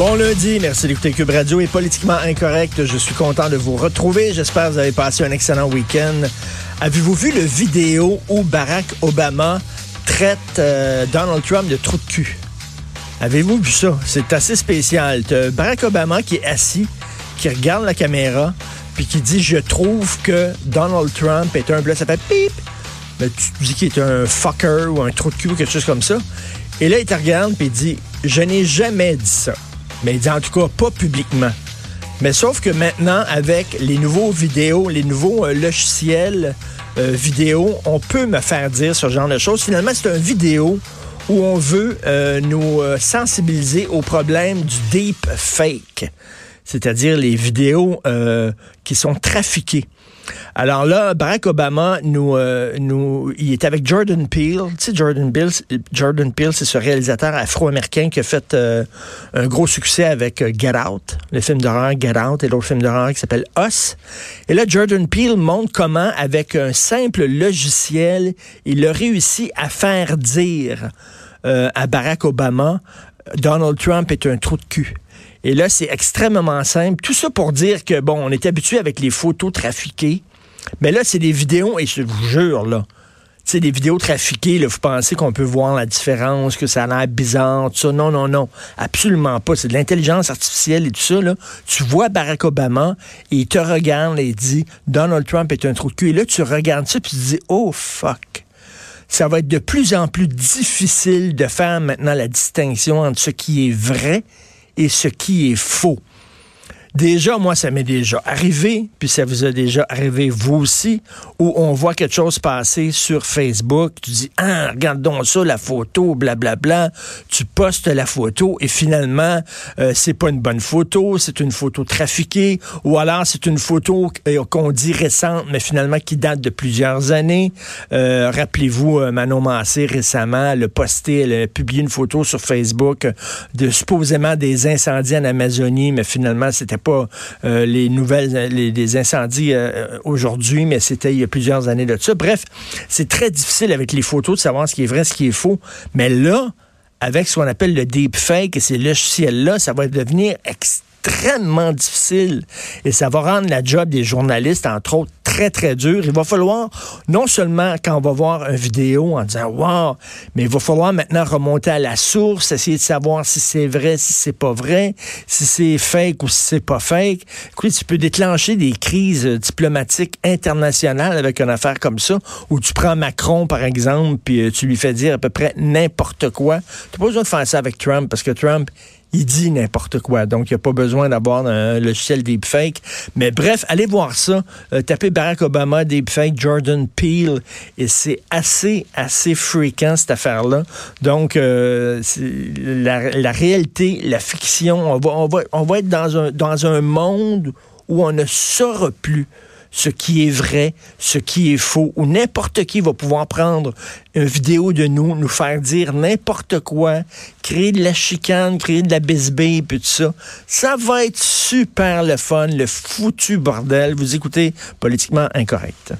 Bon lundi, merci d'écouter Cube Radio et Politiquement Incorrect. Je suis content de vous retrouver. J'espère que vous avez passé un excellent week-end. Avez-vous vu le vidéo où Barack Obama traite euh, Donald Trump de trou de cul? Avez-vous vu ça? C'est assez spécial. Barack Obama qui est assis, qui regarde la caméra, puis qui dit Je trouve que Donald Trump est un. Là, ça fait pip! Ben, tu dis qu'il est un fucker ou un trou de cul ou quelque chose comme ça. Et là, il te regarde, puis il dit Je n'ai jamais dit ça. Mais il dit en tout cas pas publiquement. Mais sauf que maintenant, avec les nouveaux vidéos, les nouveaux euh, logiciels euh, vidéo, on peut me faire dire ce genre de choses. Finalement, c'est une vidéo où on veut euh, nous sensibiliser au problème du deep fake, c'est-à-dire les vidéos qui sont trafiquées. Alors là, Barack Obama, euh, nous, il est avec Jordan Peele. Tu sais, Jordan Peele, Jordan Peele c'est ce réalisateur afro-américain qui a fait euh, un gros succès avec euh, Get Out, le film d'horreur Get Out et l'autre film d'horreur qui s'appelle Us. Et là, Jordan Peele montre comment, avec un simple logiciel, il a réussi à faire dire à Barack Obama, Donald Trump est un trou de cul. Et là, c'est extrêmement simple. Tout ça pour dire que, bon, on est habitué avec les photos trafiquées. Mais là, c'est des vidéos, et je vous jure, là, c'est des vidéos trafiquées, là, vous pensez qu'on peut voir la différence, que ça a l'air bizarre, tout ça. Non, non, non. Absolument pas. C'est de l'intelligence artificielle et tout ça, là. Tu vois Barack Obama et il te regarde et il dit Donald Trump est un trou de cul. Et là, tu regardes ça puis tu dis Oh fuck. Ça va être de plus en plus difficile de faire maintenant la distinction entre ce qui est vrai et ce qui est faux. Déjà, moi, ça m'est déjà arrivé, puis ça vous a déjà arrivé vous aussi, où on voit quelque chose passer sur Facebook, tu dis, ah, regarde donc ça, la photo, blablabla, bla, bla. tu postes la photo et finalement, euh, c'est pas une bonne photo, c'est une photo trafiquée, ou alors c'est une photo euh, qu'on dit récente, mais finalement qui date de plusieurs années. Euh, rappelez-vous, Manon Massé, récemment, a posté, elle a publié une photo sur Facebook de supposément des incendies en Amazonie, mais finalement, c'était pas euh, les nouvelles, les, des incendies euh, aujourd'hui, mais c'était il y a plusieurs années de ça. Bref, c'est très difficile avec les photos de savoir ce qui est vrai, ce qui est faux. Mais là, avec ce qu'on appelle le deepfake et ces logiciels-là, ça va devenir extrêmement difficile et ça va rendre la job des journalistes, entre autres, très, très dur. Il va falloir, non seulement quand on va voir une vidéo en disant Wow, mais il va falloir maintenant remonter à la source, essayer de savoir si c'est vrai, si c'est pas vrai, si c'est fake ou si c'est pas fake. Écoute, tu peux déclencher des crises diplomatiques internationales avec une affaire comme ça, où tu prends Macron, par exemple, puis euh, tu lui fais dire à peu près n'importe quoi. Tu pas besoin de faire ça avec Trump, parce que Trump, il dit n'importe quoi. Donc, il n'y a pas besoin d'avoir un logiciel deepfake. Mais bref, allez voir ça. Euh, tapez Barack Obama, deepfake, Jordan Peele. Et c'est assez, assez fréquent, cette affaire-là. Donc, euh, la, la, réalité, la fiction, on va, on va, on va être dans un, dans un monde où on ne saura plus ce qui est vrai, ce qui est faux, ou n'importe qui va pouvoir prendre une vidéo de nous, nous faire dire n'importe quoi, créer de la chicane, créer de la bisbille, puis tout ça. Ça va être super le fun, le foutu bordel. Vous écoutez Politiquement Incorrect.